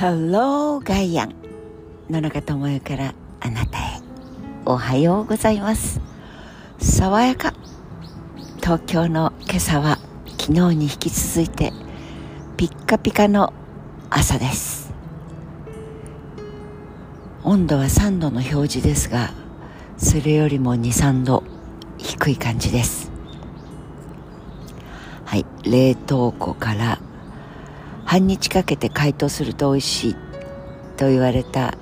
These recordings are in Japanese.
Hello ガイアン野中智代からあなたへ。おはようございます。爽やか。東京の今朝は昨日に引き続いてピッカピカの朝です。温度は3度の表示ですがそれよりも23度低い感じです。はい冷凍庫から半日かけて解凍すると美味しいと言われた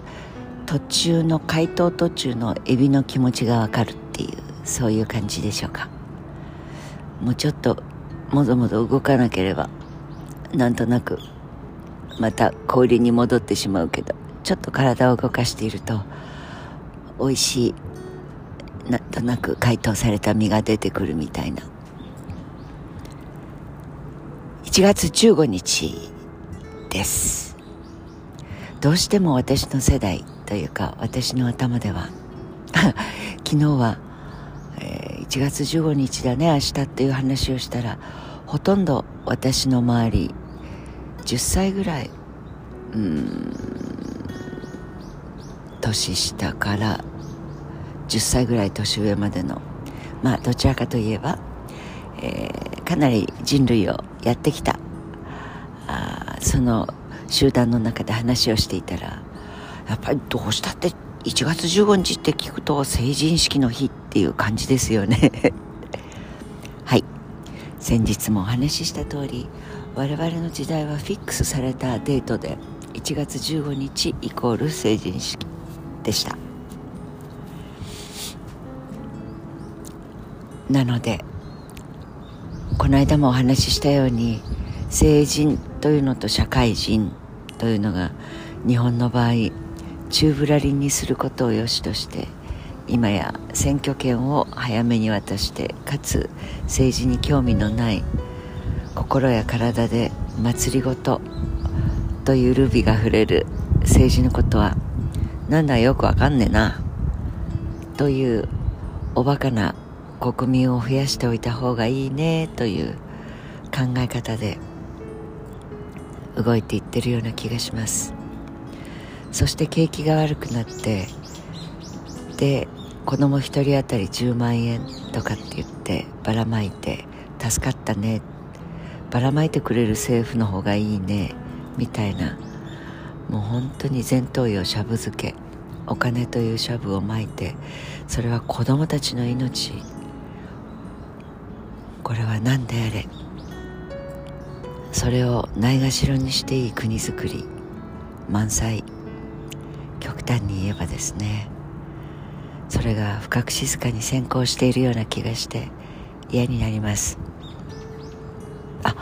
途中の解凍途中のエビの気持ちがわかるっていうそういう感じでしょうか。もうちょっともぞもぞ動かなければなんとなくまた氷に戻ってしまうけどちょっと体を動かしていると美味しいなんとなく解凍された身が出てくるみたいな。1月15日。です。どうしても私の世代というか私の頭では。昨日は、えー、1月15日だね明日っていう話をしたらほとんど私の周り10歳ぐらいうん年下から10歳ぐらい年上までのまあどちらかといえば、えー、かなり人類をやってきたその集団の中で話をしていたらやっぱりどうしたって1月15日って聞くと成人式の日っていう感じですよね。はい。先日もお話しした通り我々の時代はフィックスされたデートで1月15日イコール成人式でした。なのでこの間もお話ししたように成人というのと社会人というのが日本の場合宙ぶらりんにすることを良しとして今や選挙権を早めに渡してかつ政治に興味のない心や体で祭りごとというルビが触れる政治のことはなんだよくわかんねえなというおバカな国民を増やしておいた方がいいねという考え方で動いていってるような気がします。そして景気が悪くなってで子供1人当たり10万円とかって言ってばらまいて助かったねばらまいてくれる政府の方がいいねみたいなもう本当に前頭葉しゃぶ漬けお金というしゃぶをまいてそれは子供たちの命。これは何であれそれをないがしろにしていい国づくり満載。極端に言えばですね。それが深く静かに先行しているような気がして嫌になります。あ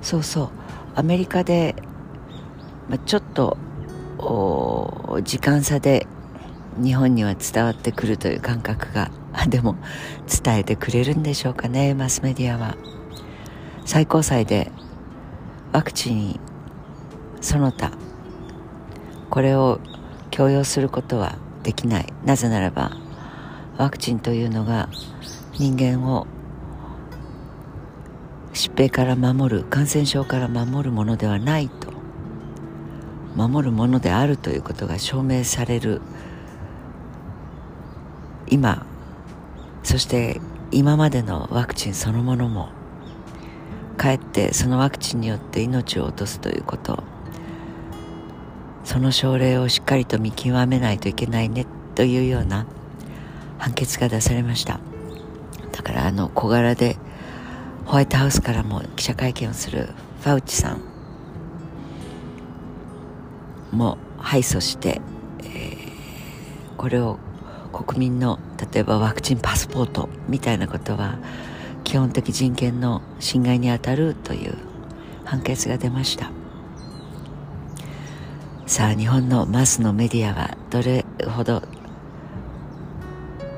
そうそう。アメリカで、ま、ちょっと時間差で日本には伝わってくるという感覚が でも伝えてくれるんでしょうかねマスメディアは。最高裁でワクチンその他これを強要することはできない。なぜならばワクチンというのが人間を疾病から守る感染症から守るものではないと守るものであるということが証明される。今そして今までのワクチンそのものもかえってそのワクチンによって命を落とすということ。その症例をしっかりと見極めないといけないねというような判決が出されました。だからあの小柄でホワイトハウスからも記者会見をするファウチさんも敗訴して、えー、これを国民の例えばワクチンパスポートみたいなことは基本的人権の侵害にあたるという判決が出ました。さあ日本のマスのメディアはどれほど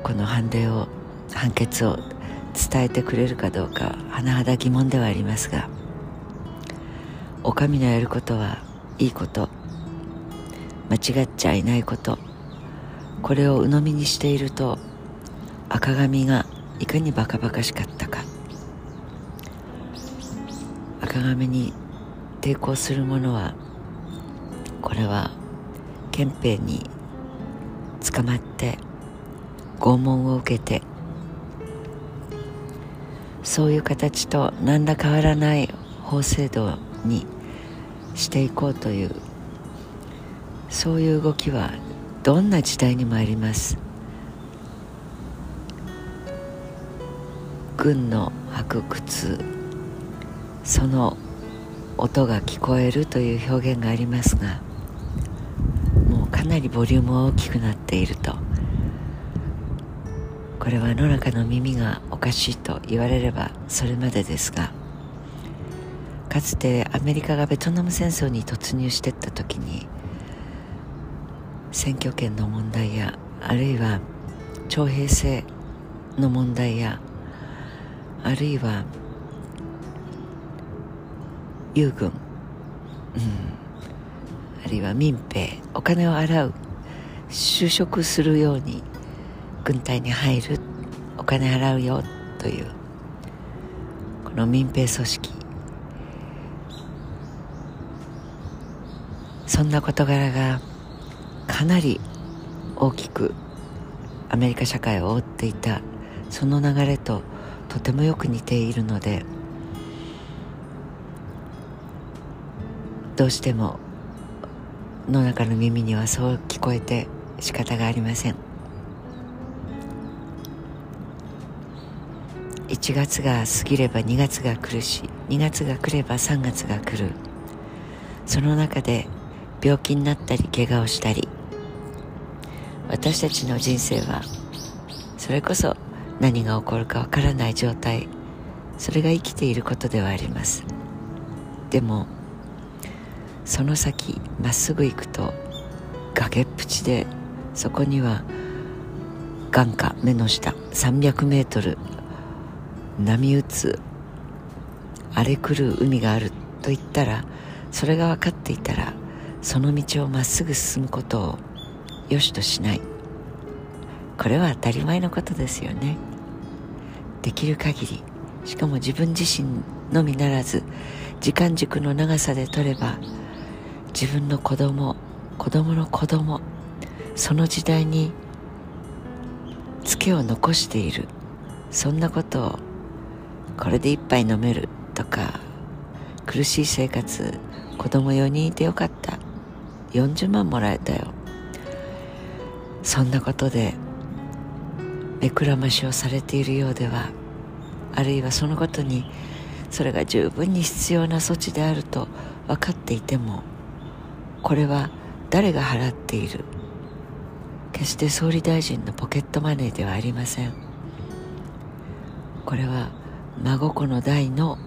この判例を判決を伝えてくれるかどうか甚だ疑問ではありますがお上のやることはいいこと間違っちゃいないことこれを鵜呑みにしていると赤髪がいかにバカバカしかったか。赤髪に抵抗する者はこれは憲兵に捕まって拷問を受けてそういう形と何ら変わらない法制度にしていこうというそういう動きはどんな時代にもあります。軍の履く靴その音が聞こえるという表現がありますがもうかなりボリューム大きくなっていると。これは野中の耳がおかしいと言われればそれまでですがかつてアメリカがベトナム戦争に突入していった時に選挙権の問題やあるいは徴兵制の問題やあるいは友軍、うん、あるいは民兵。お金を払う。就職するように軍隊に入る。お金払うよという。この民兵組織。そんな事柄がかなり大きくアメリカ社会を覆っていた。その流れととてもよく似ているのでどうしても野中の耳にはそう聞こえて仕方がありません。1月が過ぎれば2月が来るし2月が来れば3月が来る。その中で病気になったり怪我をしたり私たちの人生はそれこそ何が起こるかわからない状態。それが生きていることではあります。でもその先まっすぐ行くと崖っぷちでそこには眼下目の下300メートル波打つ荒れ狂う海があると言ったらそれが分かっていたらその道をまっすぐ進むことを良しとしない。これは当たり前のことですよね。できる限りしかも自分自身のみならず時間軸の長さで取れば自分の子供子供の子供その時代にツケを残している。そんなことをこれで一杯飲めるとか苦しい生活子供4人いてよかった。40万もらえたよ。そんなことで目くらましをされているようではあるいはそのことにそれが十分に必要な措置であると分かっていてもこれは誰が払っている。決して総理大臣のポケットマネーではありません。これは孫子の代の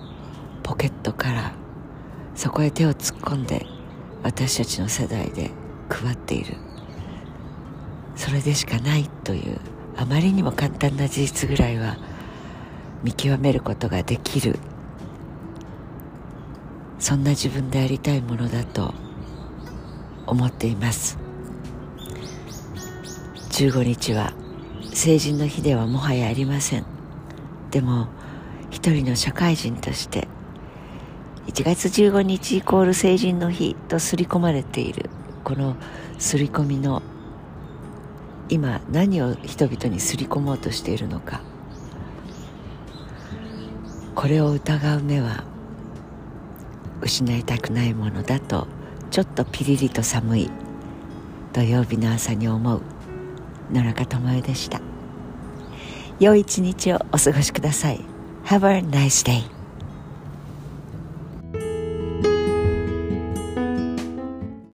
ポケットからそこへ手を突っ込んで私たちの世代で配っている。それでしかないというあまりにも簡単な事実ぐらいは見極めることができる。そんな自分でありたいものだと思っています。15日は成人の日ではもはやありません。でも一人の社会人として1月15日イコール成人の日と刷り込まれているこの刷り込みの今何を人々に刷り込もうとしているのか。これを疑う目は失いたくないものだとちょっとピリリと寒い土曜日の朝に思う野中智恵でした。良い一日をお過ごしください。Have a nice day.